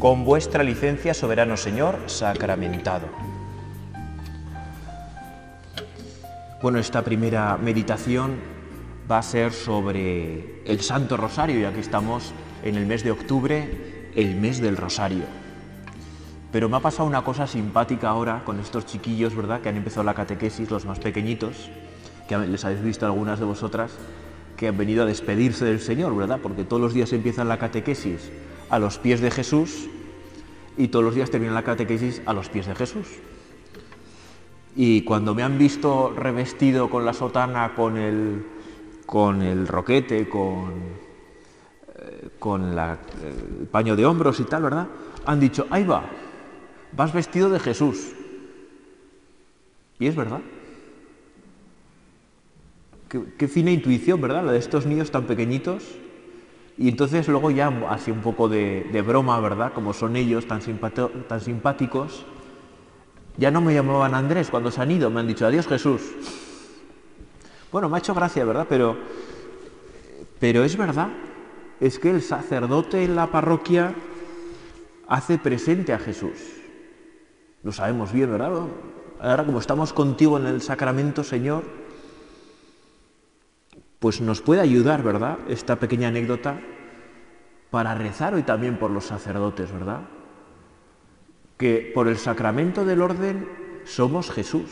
Con vuestra licencia, soberano Señor, sacramentado. Bueno, esta primera meditación va a ser sobre el Santo Rosario, ya que estamos en el mes de octubre, el mes del Rosario. Pero me ha pasado una cosa simpática ahora con estos chiquillos, ¿verdad? Que han empezado la catequesis, los más pequeñitos, que les habéis visto algunas de vosotras, que han venido a despedirse del Señor, ¿verdad? Porque todos los días empiezan la catequesis a los pies de Jesús y todos los días terminan la catequesis a los pies de Jesús. Y cuando me han visto revestido con la sotana, con el, con el roquete, con, eh, con el paño de hombros y tal, ¿verdad? Han dicho, ahí va, vas vestido de Jesús. Y es verdad. Qué, fina intuición, ¿verdad? La de estos niños tan pequeñitos. Y entonces luego ya así un poco de, broma, ¿verdad? Como son ellos tan, tan simpáticos. Ya no me llamaban Andrés cuando se han ido, me han dicho adiós Jesús. Bueno, me ha hecho gracia, ¿verdad? Pero, pero es verdad. Es que el sacerdote en la parroquia hace presente a Jesús. Lo sabemos bien, ¿verdad? Ahora como estamos contigo en el sacramento, Señor, pues nos puede ayudar, ¿verdad? Esta pequeña anécdota para rezar hoy también por los sacerdotes, ¿verdad? Que por el sacramento del orden somos Jesús.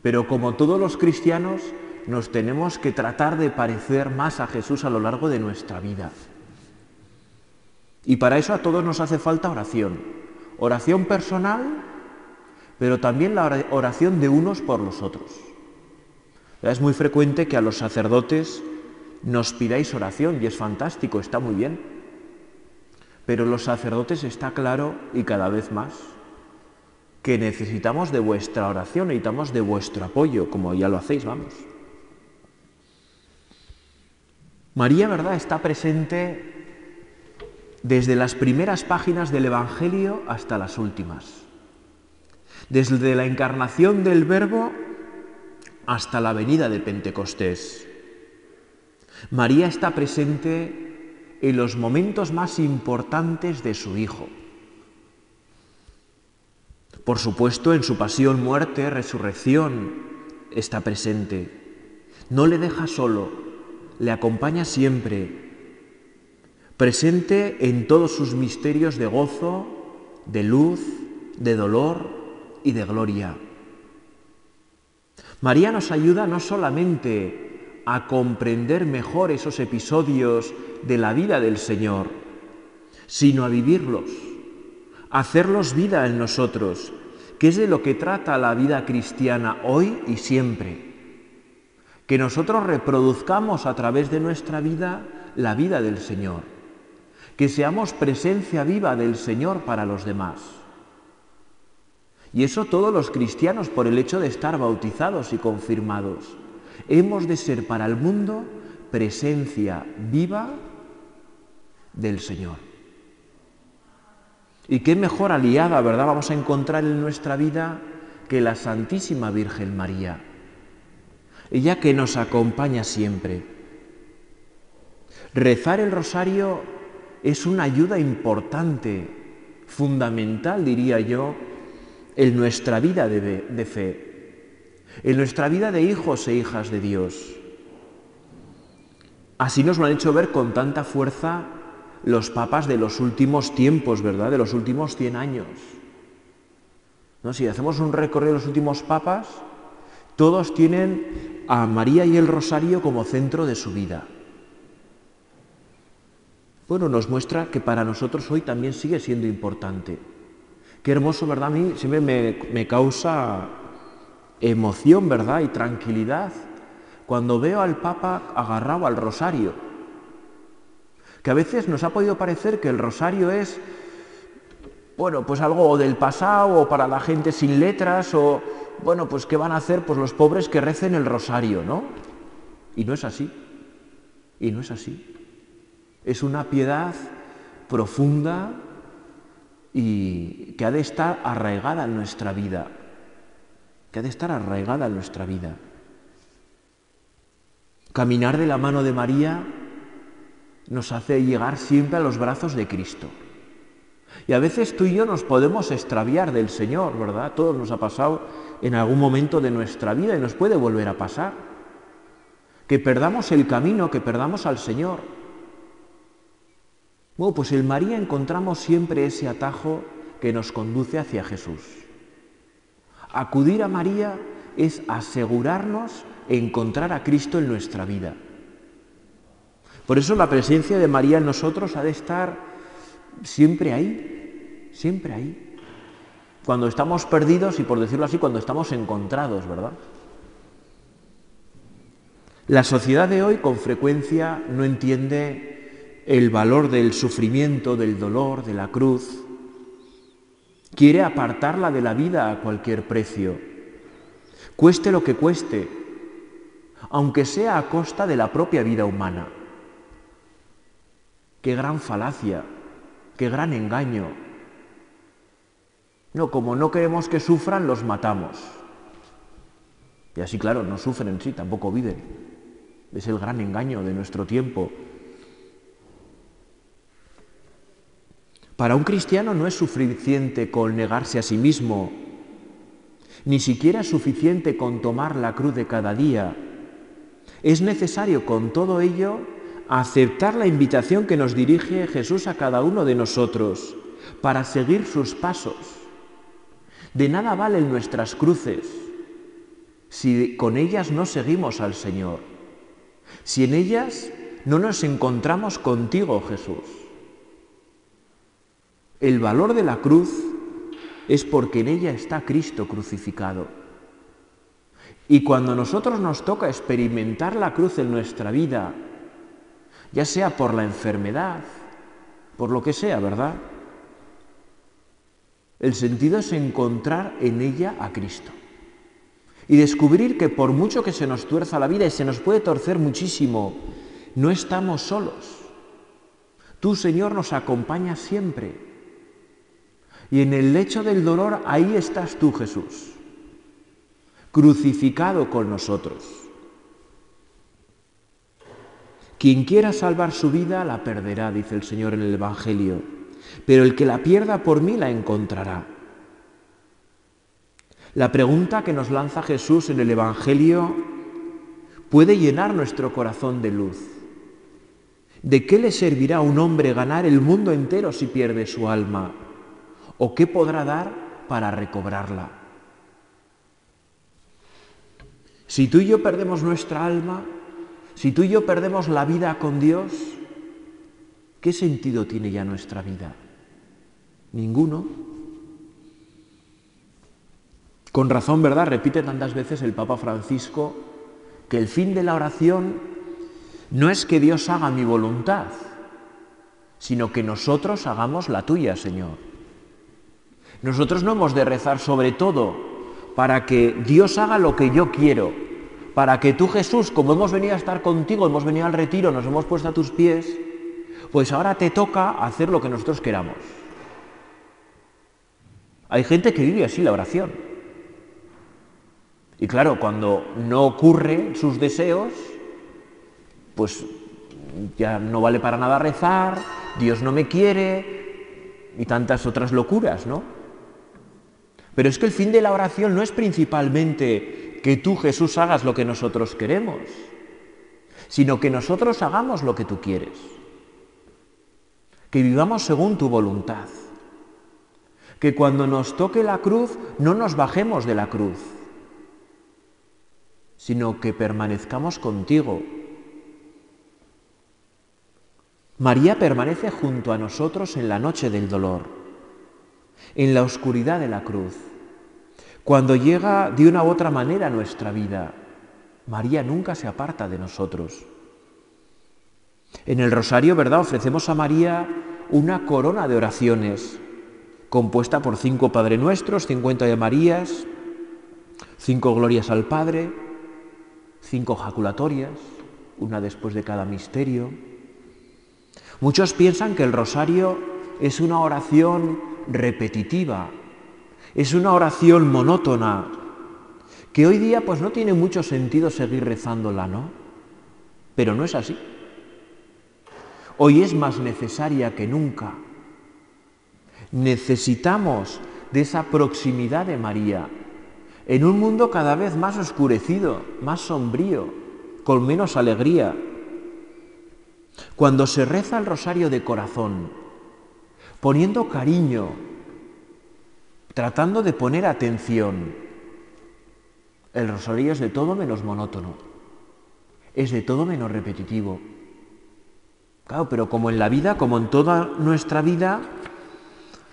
Pero como todos los cristianos, nos tenemos que tratar de parecer más a Jesús a lo largo de nuestra vida. Y para eso a todos nos hace falta oración. Oración personal, pero también la oración de unos por los otros. Es muy frecuente que a los sacerdotes nos pidáis oración y es fantástico, está muy bien. Pero los sacerdotes está claro y cada vez más que necesitamos de vuestra oración, necesitamos de vuestro apoyo, como ya lo hacéis, vamos. María, ¿verdad?, está presente desde las primeras páginas del Evangelio hasta las últimas. Desde la encarnación del Verbo hasta la venida de Pentecostés. María está presente en los momentos más importantes de su Hijo. Por supuesto, en su pasión, muerte, resurrección está presente. No le deja solo, le acompaña siempre, presente en todos sus misterios de gozo, de luz, de dolor y de gloria. María nos ayuda no solamente a comprender mejor esos episodios de la vida del Señor, sino a vivirlos, a hacerlos vida en nosotros, que es de lo que trata la vida cristiana hoy y siempre. Que nosotros reproduzcamos a través de nuestra vida la vida del Señor que seamos presencia viva del Señor para los demás. Y eso todos los cristianos por el hecho de estar bautizados y confirmados. Hemos de ser para el mundo presencia viva del Señor. Y qué mejor aliada, ¿verdad? Vamos a encontrar en nuestra vida que la Santísima Virgen María. Ella que nos acompaña siempre. Rezar el rosario es una ayuda importante, fundamental, diría yo, en nuestra vida de, fe, en nuestra vida de hijos e hijas de Dios. Así nos lo han hecho ver con tanta fuerza los papas de los últimos tiempos, ¿verdad? De los últimos 100 años. ¿No? Si hacemos un recorrido de los últimos papas, todos tienen a María y el Rosario como centro de su vida bueno, nos muestra que para nosotros hoy también sigue siendo importante. Qué hermoso, ¿verdad? A mí siempre me, causa emoción, ¿verdad? Y tranquilidad cuando veo al Papa agarrado al rosario. Que a veces nos ha podido parecer que el rosario es, bueno, pues algo del pasado o para la gente sin letras o, bueno, pues ¿qué van a hacer pues los pobres que recen el rosario, ¿no? Y no es así. Y no es así. Es una piedad profunda y que ha de estar arraigada en nuestra vida, que ha de estar arraigada en nuestra vida. Caminar de la mano de María nos hace llegar siempre a los brazos de Cristo. Y a veces tú y yo nos podemos extraviar del Señor, ¿verdad? Todo nos ha pasado en algún momento de nuestra vida y nos puede volver a pasar. Que perdamos el camino, que perdamos al Señor. Bueno, pues en María encontramos siempre ese atajo que nos conduce hacia Jesús. Acudir a María es asegurarnos encontrar a Cristo en nuestra vida. Por eso la presencia de María en nosotros ha de estar siempre ahí, siempre ahí. Cuando estamos perdidos y por decirlo así, cuando estamos encontrados, ¿verdad? La sociedad de hoy con frecuencia no entiende el valor del sufrimiento, del dolor, de la cruz. Quiere apartarla de la vida a cualquier precio, cueste lo que cueste, aunque sea a costa de la propia vida humana. Qué gran falacia, qué gran engaño. No, como no queremos que sufran, los matamos. Y así, claro, no sufren, sí, tampoco viven. Es el gran engaño de nuestro tiempo. Para un cristiano no es suficiente con negarse a sí mismo, ni siquiera es suficiente con tomar la cruz de cada día. Es necesario con todo ello aceptar la invitación que nos dirige Jesús a cada uno de nosotros para seguir sus pasos. De nada valen nuestras cruces si con ellas no seguimos al Señor, si en ellas no nos encontramos contigo, Jesús. El valor de la cruz es porque en ella está Cristo crucificado. Y cuando a nosotros nos toca experimentar la cruz en nuestra vida, ya sea por la enfermedad, por lo que sea, ¿verdad? El sentido es encontrar en ella a Cristo y descubrir que por mucho que se nos tuerza la vida y se nos puede torcer muchísimo, no estamos solos. Tú, Señor, nos acompañas siempre. Y en el lecho del dolor, ahí estás tú, Jesús, crucificado con nosotros. Quien quiera salvar su vida la perderá, dice el Señor en el Evangelio, pero el que la pierda por mí la encontrará. La pregunta que nos lanza Jesús en el Evangelio puede llenar nuestro corazón de luz. ¿De qué le servirá a un hombre ganar el mundo entero si pierde su alma? ¿O qué podrá dar para recobrarla? Si tú y yo perdemos nuestra alma, si tú y yo perdemos la vida con Dios, ¿qué sentido tiene ya nuestra vida? Ninguno. Con razón, ¿verdad? Repite tantas veces el Papa Francisco que el fin de la oración no es que Dios haga mi voluntad, sino que nosotros hagamos la tuya, Señor. Nosotros no hemos de rezar sobre todo para que Dios haga lo que yo quiero, para que tú Jesús, como hemos venido a estar contigo, hemos venido al retiro, nos hemos puesto a tus pies, pues ahora te toca hacer lo que nosotros queramos. Hay gente que vive así la oración. Y claro, cuando no ocurre sus deseos, pues ya no vale para nada rezar, Dios no me quiere y tantas otras locuras, ¿no? Pero es que el fin de la oración no es principalmente que tú, Jesús, hagas lo que nosotros queremos, sino que nosotros hagamos lo que tú quieres. Que vivamos según tu voluntad. Que cuando nos toque la cruz no nos bajemos de la cruz, sino que permanezcamos contigo. María permanece junto a nosotros en la noche del dolor, en la oscuridad de la cruz. Cuando llega de una u otra manera a nuestra vida, María nunca se aparta de nosotros. En el rosario, ¿verdad? Ofrecemos a María una corona de oraciones compuesta por cinco Padre Nuestros, cincuenta de Marías, cinco glorias al Padre, cinco jaculatorias, una después de cada misterio. Muchos piensan que el rosario es una oración repetitiva, es una oración monótona que hoy día pues no tiene mucho sentido seguir rezándola, ¿no? Pero no es así. Hoy es más necesaria que nunca. Necesitamos de esa proximidad de María en un mundo cada vez más oscurecido, más sombrío, con menos alegría. Cuando se reza el rosario de corazón, poniendo cariño, tratando de poner atención, el rosario es de todo menos monótono, es de todo menos repetitivo. Claro, pero como en la vida, como en toda nuestra vida,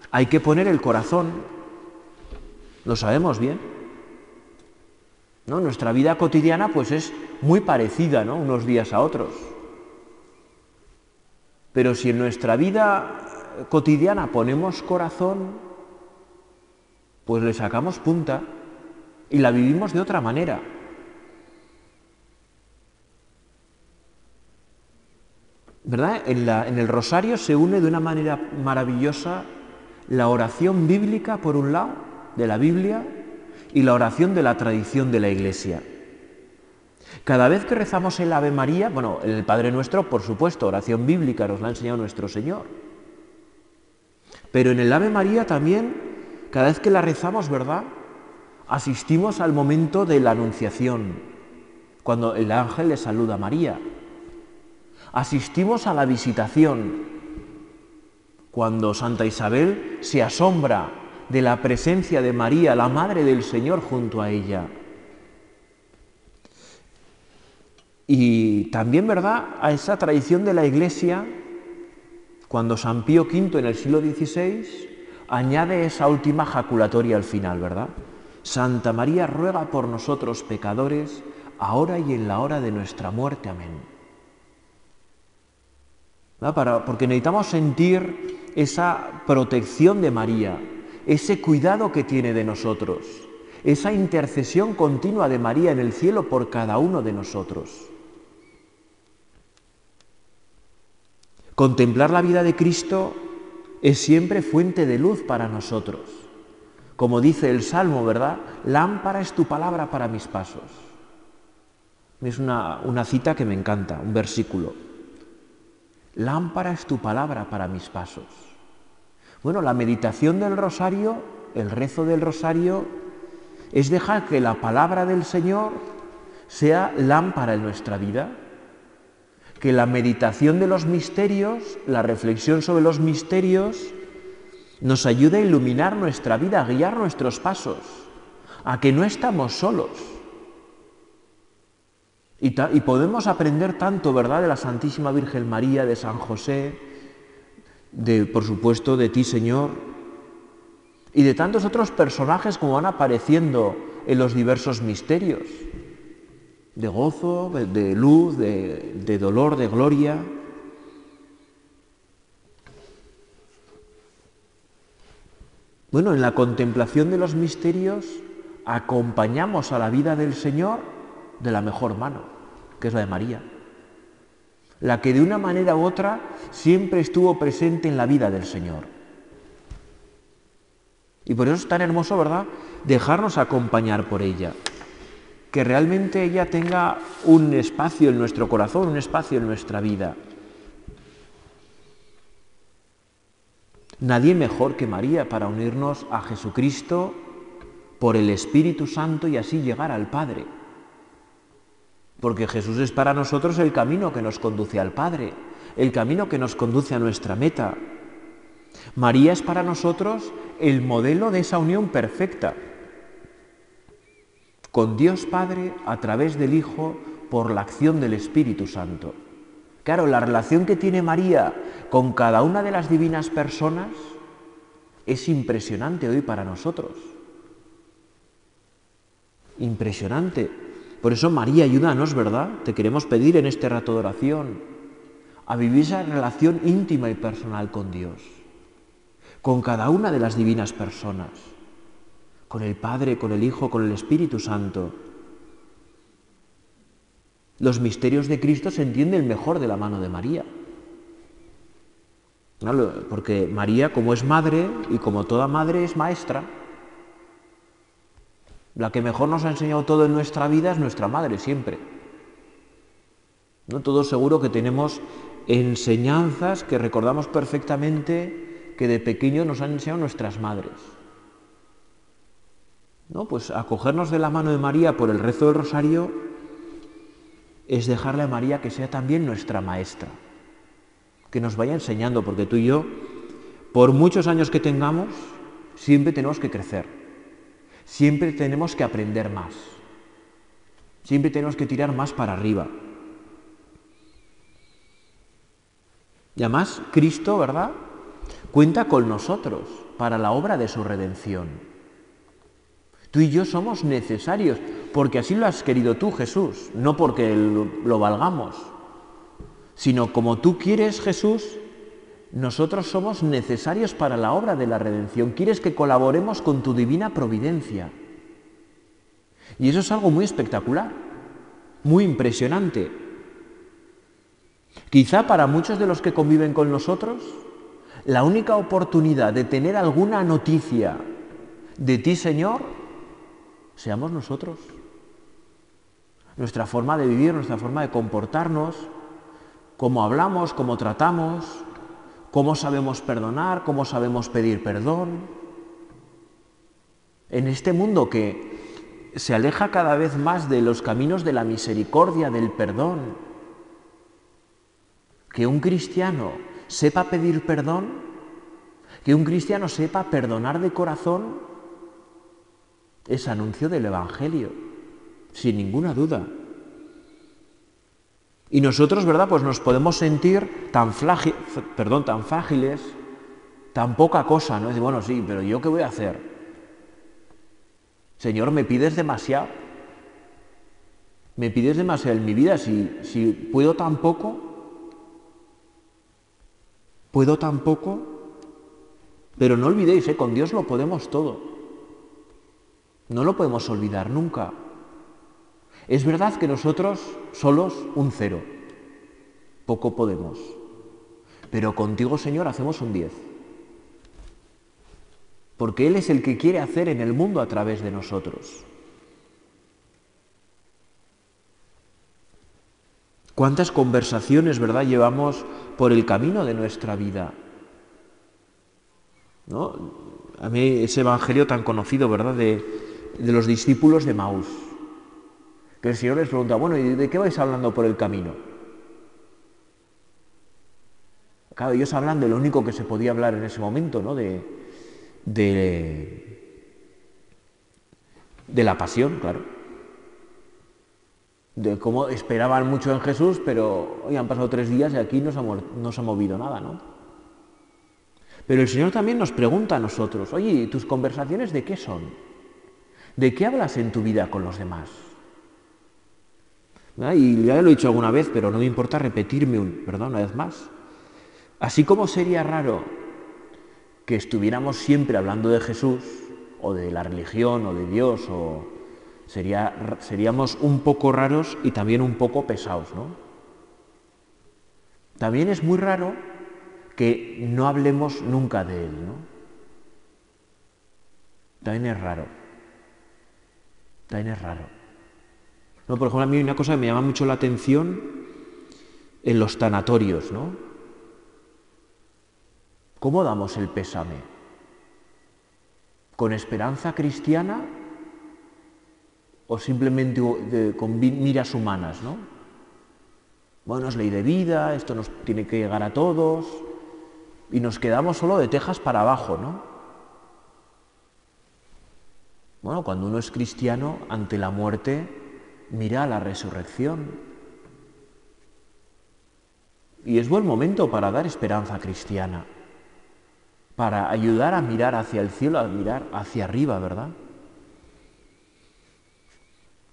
hay que poner el corazón. Lo sabemos bien. ¿No? Nuestra vida cotidiana pues es muy parecida, ¿no? Unos días a otros. Pero si en nuestra vida cotidiana ponemos corazón, pues le sacamos punta y la vivimos de otra manera. ¿Verdad? En, en, el rosario se une de una manera maravillosa la oración bíblica, por un lado, de la Biblia, y la oración de la tradición de la Iglesia. Cada vez que rezamos el Ave María, bueno, el Padre Nuestro, por supuesto, oración bíblica nos la ha enseñado nuestro Señor. Pero en el Ave María también, cada vez que la rezamos, ¿verdad? Asistimos al momento de la Anunciación, cuando el ángel le saluda a María. Asistimos a la visitación, cuando Santa Isabel se asombra de la presencia de María, la Madre del Señor, junto a ella. Y también, ¿verdad?, a esa tradición de la Iglesia, cuando San Pío V en el siglo XVI añade esa última jaculatoria al final, ¿verdad? Santa María ruega por nosotros pecadores, ahora y en la hora de nuestra muerte. Amén. Para, porque necesitamos sentir esa protección de María, ese cuidado que tiene de nosotros, esa intercesión continua de María en el cielo por cada uno de nosotros. Contemplar la vida de Cristo es siempre fuente de luz para nosotros. Como dice el Salmo, ¿verdad? Lámpara es tu palabra para mis pasos. Es una, una cita que me encanta, un versículo. Lámpara es tu palabra para mis pasos. Bueno, la meditación del rosario, el rezo del rosario, es dejar que la palabra del Señor sea lámpara en nuestra vida, que la meditación de los misterios, la reflexión sobre los misterios, nos ayude a iluminar nuestra vida, a guiar nuestros pasos, a que no estamos solos. Y, podemos aprender tanto, ¿verdad?, de la Santísima Virgen María, de San José, de, por supuesto, de ti, Señor, y de tantos otros personajes como van apareciendo en los diversos misterios, de gozo, de luz, de, de dolor, de gloria. Bueno, en la contemplación de los misterios acompañamos a la vida del Señor de la mejor mano, que es la de María la que de una manera u otra siempre estuvo presente en la vida del Señor. Y por eso es tan hermoso, ¿verdad?, dejarnos acompañar por ella. Que realmente ella tenga un espacio en nuestro corazón, un espacio en nuestra vida. Nadie mejor que María para unirnos a Jesucristo por el Espíritu Santo y así llegar al Padre porque Jesús es para nosotros el camino que nos conduce al Padre, el camino que nos conduce a nuestra meta. María es para nosotros el modelo de esa unión perfecta con Dios Padre a través del Hijo por la acción del Espíritu Santo. Claro, la relación que tiene María con cada una de las divinas personas es impresionante hoy para nosotros. Impresionante. Por eso María, ayúdanos, ¿verdad? Te queremos pedir en este rato de oración a vivir esa relación íntima y personal con Dios, con cada una de las divinas personas, con el Padre, con el Hijo, con el Espíritu Santo. Los misterios de Cristo se entienden mejor de la mano de María. Porque María, como es madre y como toda madre, es maestra. La que mejor nos ha enseñado todo en nuestra vida es nuestra madre, siempre. ¿No? Todos seguro que tenemos enseñanzas que recordamos perfectamente que de pequeños nos han enseñado nuestras madres. ¿No? Pues acogernos de la mano de María por el rezo del rosario es dejarle a María que sea también nuestra maestra, que nos vaya enseñando, porque tú y yo, por muchos años que tengamos, siempre tenemos que crecer, siempre tenemos que aprender más, siempre tenemos que tirar más para arriba. Y además, Cristo, ¿verdad? Cuenta con nosotros para la obra de su redención. Tú y yo somos necesarios, porque así lo has querido tú, Jesús, no porque lo valgamos, sino como tú quieres, Jesús, nosotros somos necesarios para la obra de la redención. Quieres que colaboremos con tu divina providencia. Y eso es algo muy espectacular, muy impresionante. Quizá para muchos de los que conviven con nosotros, la única oportunidad de tener alguna noticia de ti, Señor, seamos nosotros. Nuestra forma de vivir, nuestra forma de comportarnos, cómo hablamos, cómo tratamos, cómo sabemos perdonar, cómo sabemos pedir perdón. En este mundo que se aleja cada vez más de los caminos de la misericordia, del perdón, que un cristiano sepa pedir perdón, que un cristiano sepa perdonar de corazón, es anuncio del Evangelio, sin ninguna duda. Y nosotros, ¿verdad? Pues nos podemos sentir tan, perdón, tan tan poca cosa, ¿no? Es bueno, sí, pero ¿yo qué voy a hacer? Señor, me pides demasiado. Me pides demasiado en mi vida. Si, si puedo tan poco, ¿Puedo tampoco? Pero no olvidéis, ¿eh? con Dios lo podemos todo. No lo podemos olvidar nunca. Es verdad que nosotros solos un cero. Poco podemos. Pero contigo, Señor, hacemos un diez. Porque Él es el que quiere hacer en el mundo a través de nosotros. ¿Cuántas conversaciones, verdad, llevamos por el camino de nuestra vida? ¿No? A mí ese evangelio tan conocido, ¿verdad?, de, de los discípulos de Maús. Que el Señor les pregunta, bueno, ¿y de qué vais hablando por el camino? Claro, ellos hablan de lo único que se podía hablar en ese momento, ¿no? De, de, de la pasión, claro de cómo esperaban mucho en Jesús, pero hoy han pasado tres días y aquí no se, ha, movido nada, ¿no? Pero el Señor también nos pregunta a nosotros, oye, ¿tus conversaciones de qué son? ¿De qué hablas en tu vida con los demás? Y ya lo he dicho alguna vez, pero no me importa repetirme una vez más. Así como sería raro que estuviéramos siempre hablando de Jesús, o de la religión, o de Dios, o, seríamos un poco raros y también un poco pesados, ¿no? También es muy raro que no hablemos nunca de Él, ¿no? También es raro. También es raro. No, por ejemplo, a mí una cosa que me llama mucho la atención en los tanatorios, ¿no? ¿Cómo damos el pésame? ¿Con esperanza cristiana o simplemente con miras humanas, ¿no? Bueno, es ley de vida, esto nos tiene que llegar a todos, y nos quedamos solo de tejas para abajo, ¿no? Bueno, cuando uno es cristiano, ante la muerte, mira a la resurrección. Y es buen momento para dar esperanza cristiana, para ayudar a mirar hacia el cielo, a mirar hacia arriba, ¿verdad?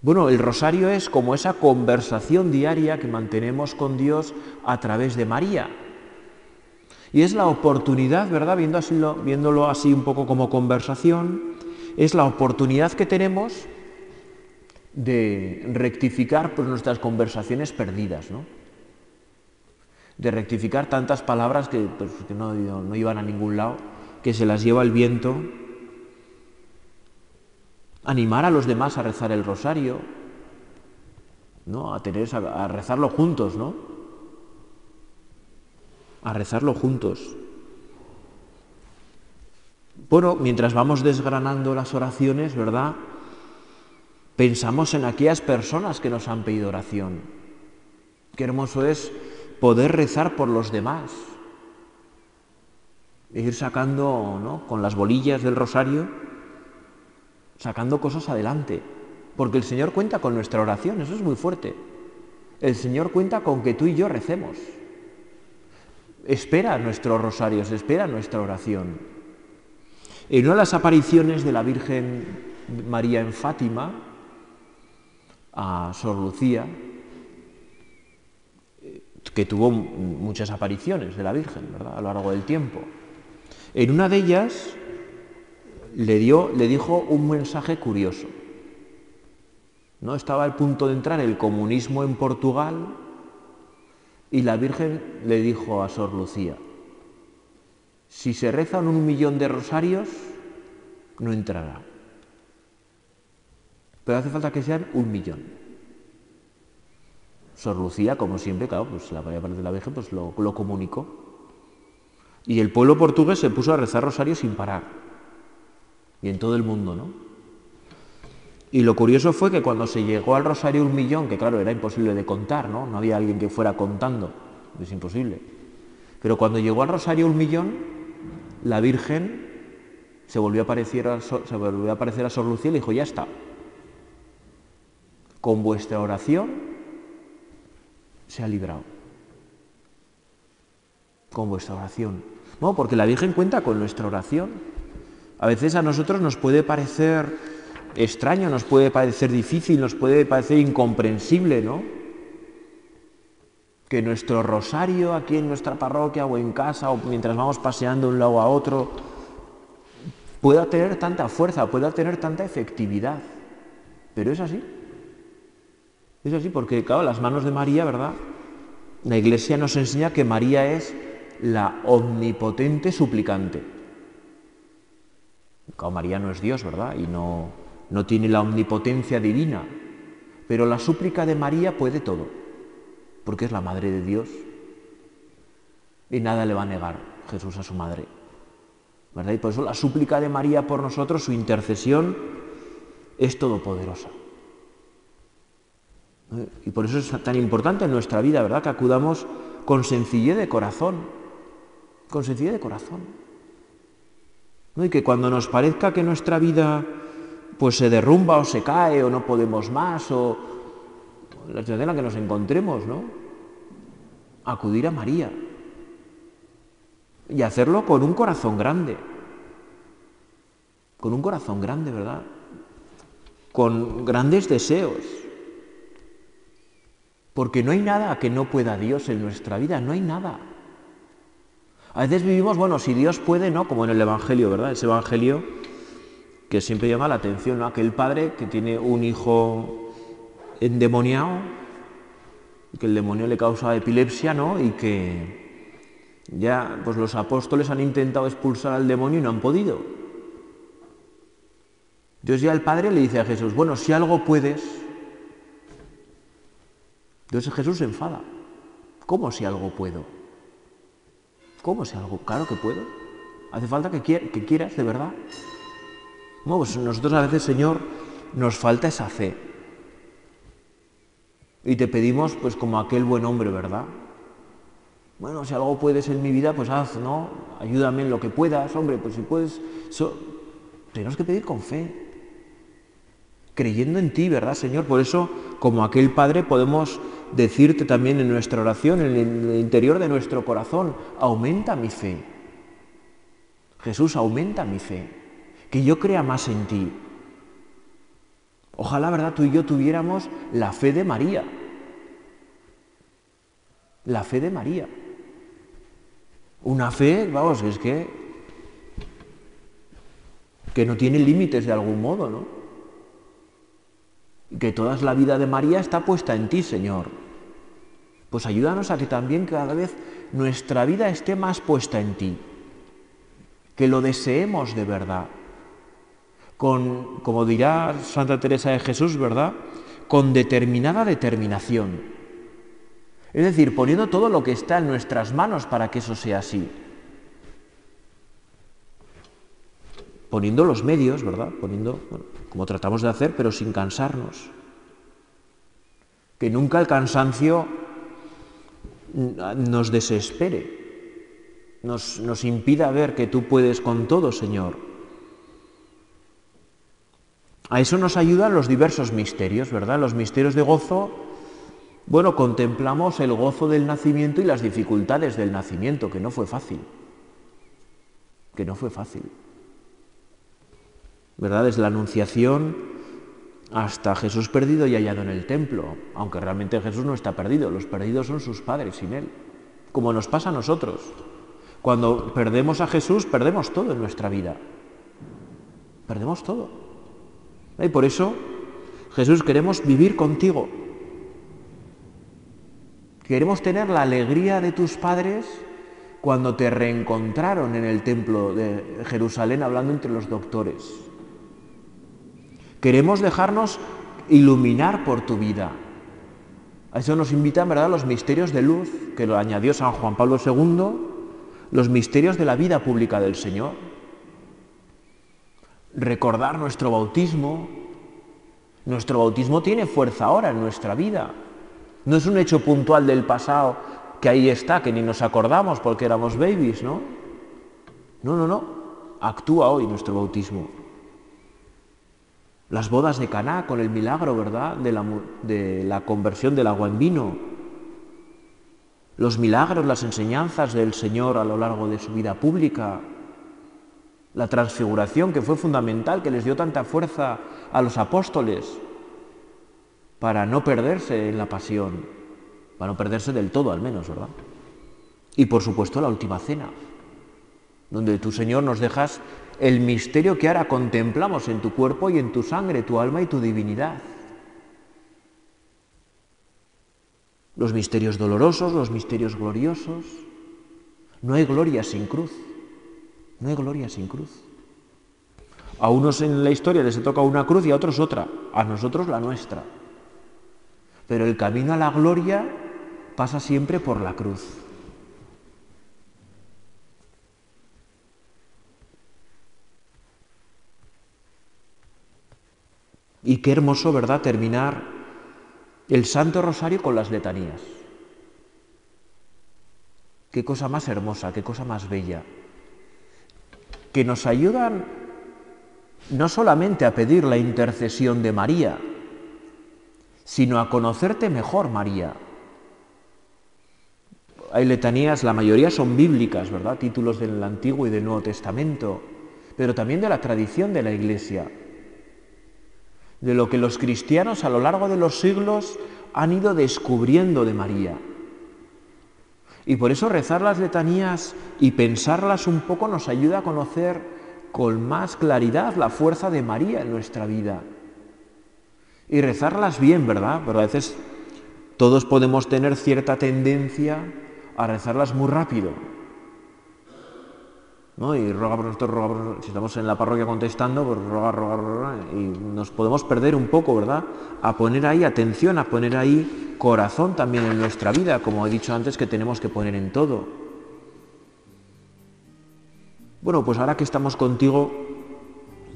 Bueno, el rosario es como esa conversación diaria que mantenemos con Dios a través de María. Y es la oportunidad, ¿verdad? viéndolo así un poco como conversación, es la oportunidad que tenemos de rectificar pues, nuestras conversaciones perdidas, ¿no? De rectificar tantas palabras que, pues, que no, iban a ningún lado, que se las lleva el viento animar a los demás a rezar el rosario, ¿no? A, tener, a rezarlo juntos, ¿no? A rezarlo juntos. Bueno, mientras vamos desgranando las oraciones, ¿verdad? Pensamos en aquellas personas que nos han pedido oración. Qué hermoso es poder rezar por los demás. Ir sacando, ¿no? Con las bolillas del rosario, sacando cosas adelante. Porque el Señor cuenta con nuestra oración, eso es muy fuerte. El Señor cuenta con que tú y yo recemos. Espera nuestros rosarios, espera nuestra oración. En una de las apariciones de la Virgen María en Fátima, a Sor Lucía, que tuvo muchas apariciones de la Virgen a lo largo del tiempo. En una de ellas le, dio, le dijo un mensaje curioso. ¿no? Estaba al punto de entrar el comunismo en Portugal y la Virgen le dijo a Sor Lucía, si se rezan un millón de rosarios, no entrará. Pero hace falta que sean un millón. Sor Lucía, como siempre, claro, pues la de la Virgen pues lo, lo comunicó. Y el pueblo portugués se puso a rezar rosarios sin parar. Y en todo el mundo, ¿no? Y lo curioso fue que cuando se llegó al rosario un millón, que claro, era imposible de contar, ¿no? No había alguien que fuera contando, es imposible. Pero cuando llegó al rosario un millón, la Virgen se volvió a aparecer a, aparecer a Sor Lucía y le dijo, ya está. Con vuestra oración se ha librado. Con vuestra oración. No, porque la Virgen cuenta con nuestra oración. A veces a nosotros nos puede parecer extraño, nos puede parecer difícil, nos puede parecer incomprensible, ¿no? Que nuestro rosario aquí en nuestra parroquia o en casa o mientras vamos paseando de un lado a otro pueda tener tanta fuerza, pueda tener tanta efectividad. Pero es así. Es así porque, claro, las manos de María, ¿verdad? La Iglesia nos enseña que María es la omnipotente suplicante. Claro, María no es Dios, ¿verdad? Y no, no tiene la omnipotencia divina, pero la súplica de María puede todo, porque es la Madre de Dios y nada le va a negar Jesús a su Madre. ¿verdad? Y por eso la súplica de María por nosotros, su intercesión, es todopoderosa. Y por eso es tan importante en nuestra vida, ¿verdad? Que acudamos con sencillez de corazón, con sencillez de corazón. Y que cuando nos parezca que nuestra vida pues se derrumba o se cae o no podemos más o la situación en la que nos encontremos, ¿no? Acudir a María y hacerlo con un corazón grande, con un corazón grande, ¿verdad? Con grandes deseos. Porque no hay nada que no pueda Dios en nuestra vida, no hay nada. A veces vivimos, bueno, si Dios puede, ¿no? Como en el Evangelio, ¿verdad? Ese Evangelio que siempre llama la atención, ¿no? Aquel padre que tiene un hijo endemoniado, que el demonio le causa epilepsia, ¿no? Y que ya pues los apóstoles han intentado expulsar al demonio y no han podido. Entonces ya el padre le dice a Jesús, bueno, si algo puedes, entonces Jesús se enfada. ¿Cómo si algo puedo? ¿Cómo si algo? Claro que puedo. Hace falta que, que quieras de verdad. No, pues nosotros a veces, Señor, nos falta esa fe. Y te pedimos, pues como aquel buen hombre, ¿verdad? Bueno, si algo puedes en mi vida, pues haz, ¿no? Ayúdame en lo que puedas, hombre, pues si puedes... Tenemos que pedir con fe, creyendo en ti, ¿verdad, Señor? Por eso, como aquel Padre, podemos decirte también en nuestra oración, en el interior de nuestro corazón, aumenta mi fe. Jesús, aumenta mi fe que yo crea más en ti. Ojalá, ¿verdad? Tú y yo tuviéramos la fe de María. La fe de María. Una fe, vamos, es que que no tiene límites de algún modo, ¿no? Que toda la vida de María está puesta en ti, Señor. Pues ayúdanos a que también cada vez nuestra vida esté más puesta en ti. Que lo deseemos de verdad con, como dirá Santa Teresa de Jesús, ¿verdad? Con determinada determinación. Es decir, poniendo todo lo que está en nuestras manos para que eso sea así. poniendo los medios, ¿verdad? Poniendo, como tratamos de hacer, pero sin cansarnos. Que nunca el cansancio nos desespere, nos, nos impida ver que tú puedes con todo, Señor. A eso nos ayudan los diversos misterios, ¿verdad? Los misterios de gozo, bueno, contemplamos el gozo del nacimiento y las dificultades del nacimiento, que no fue fácil, que no fue fácil. ¿Verdad? Desde la Anunciación hasta Jesús perdido y hallado en el templo, aunque realmente Jesús no está perdido, los perdidos son sus padres sin Él, como nos pasa a nosotros. Cuando perdemos a Jesús, perdemos todo en nuestra vida. Perdemos todo. Y por eso, Jesús, queremos vivir contigo. Queremos tener la alegría de tus padres cuando te reencontraron en el templo de Jerusalén hablando entre los doctores. Queremos dejarnos iluminar por tu vida. A eso nos invitan, ¿verdad?, los misterios de luz que lo añadió San Juan Pablo II, los misterios de la vida pública del Señor recordar nuestro bautismo. Nuestro bautismo tiene fuerza ahora en nuestra vida. No es un hecho puntual del pasado que ahí está, que ni nos acordamos porque éramos babies, ¿no? No, no, no. Actúa hoy nuestro bautismo. Las bodas de Caná con el milagro, ¿verdad? De la, de la conversión del agua en vino. Los milagros, las enseñanzas del Señor a lo largo de su vida pública, la transfiguración que fue fundamental, que les dio tanta fuerza a los apóstoles para no perderse en la pasión, para no perderse del todo al menos, ¿verdad? Y por supuesto la última cena, donde tu Señor nos dejas el misterio que ahora contemplamos en tu cuerpo y en tu sangre, tu alma y tu divinidad. Los misterios dolorosos, los misterios gloriosos. No hay gloria sin cruz. No hay gloria sin cruz. A unos en la historia les toca una cruz y a otros otra, a nosotros la nuestra. Pero el camino a la gloria pasa siempre por la cruz. Y qué hermoso, ¿verdad?, terminar el Santo Rosario con las letanías. Qué cosa más hermosa, qué cosa más bella que nos ayudan no solamente a pedir la intercesión de María, sino a conocerte mejor, María. Hay letanías, la mayoría son bíblicas, ¿verdad? Títulos del Antiguo y del Nuevo Testamento, pero también de la tradición de la Iglesia, de lo que los cristianos a lo largo de los siglos han ido descubriendo de María. Y por eso rezar las letanías y pensarlas un poco nos ayuda a conocer con más claridad la fuerza de María en nuestra vida. Y rezarlas bien, ¿verdad? Pero a veces todos podemos tener cierta tendencia a rezarlas muy rápido. ¿No? Y roga por nosotros, roga por Si estamos en la parroquia contestando, pues roga, roga, roga. Y nos podemos perder un poco, ¿verdad? A poner ahí atención, a poner ahí corazón también en nuestra vida, como he dicho antes, que tenemos que poner en todo. Bueno, pues ahora que estamos contigo,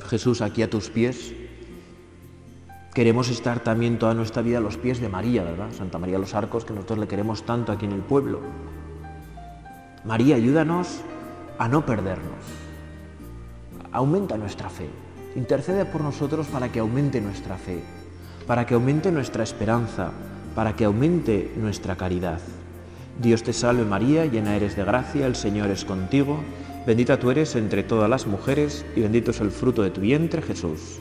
Jesús, aquí a tus pies, queremos estar también toda nuestra vida a los pies de María, ¿verdad? Santa María los Arcos, que nosotros le queremos tanto aquí en el pueblo. María, ayúdanos a no perdernos. Aumenta nuestra fe. Intercede por nosotros para que aumente nuestra fe, para que aumente nuestra esperanza, para que aumente nuestra caridad. Dios te salve María, llena eres de gracia, el Señor es contigo, bendita tú eres entre todas las mujeres y bendito es el fruto de tu vientre Jesús.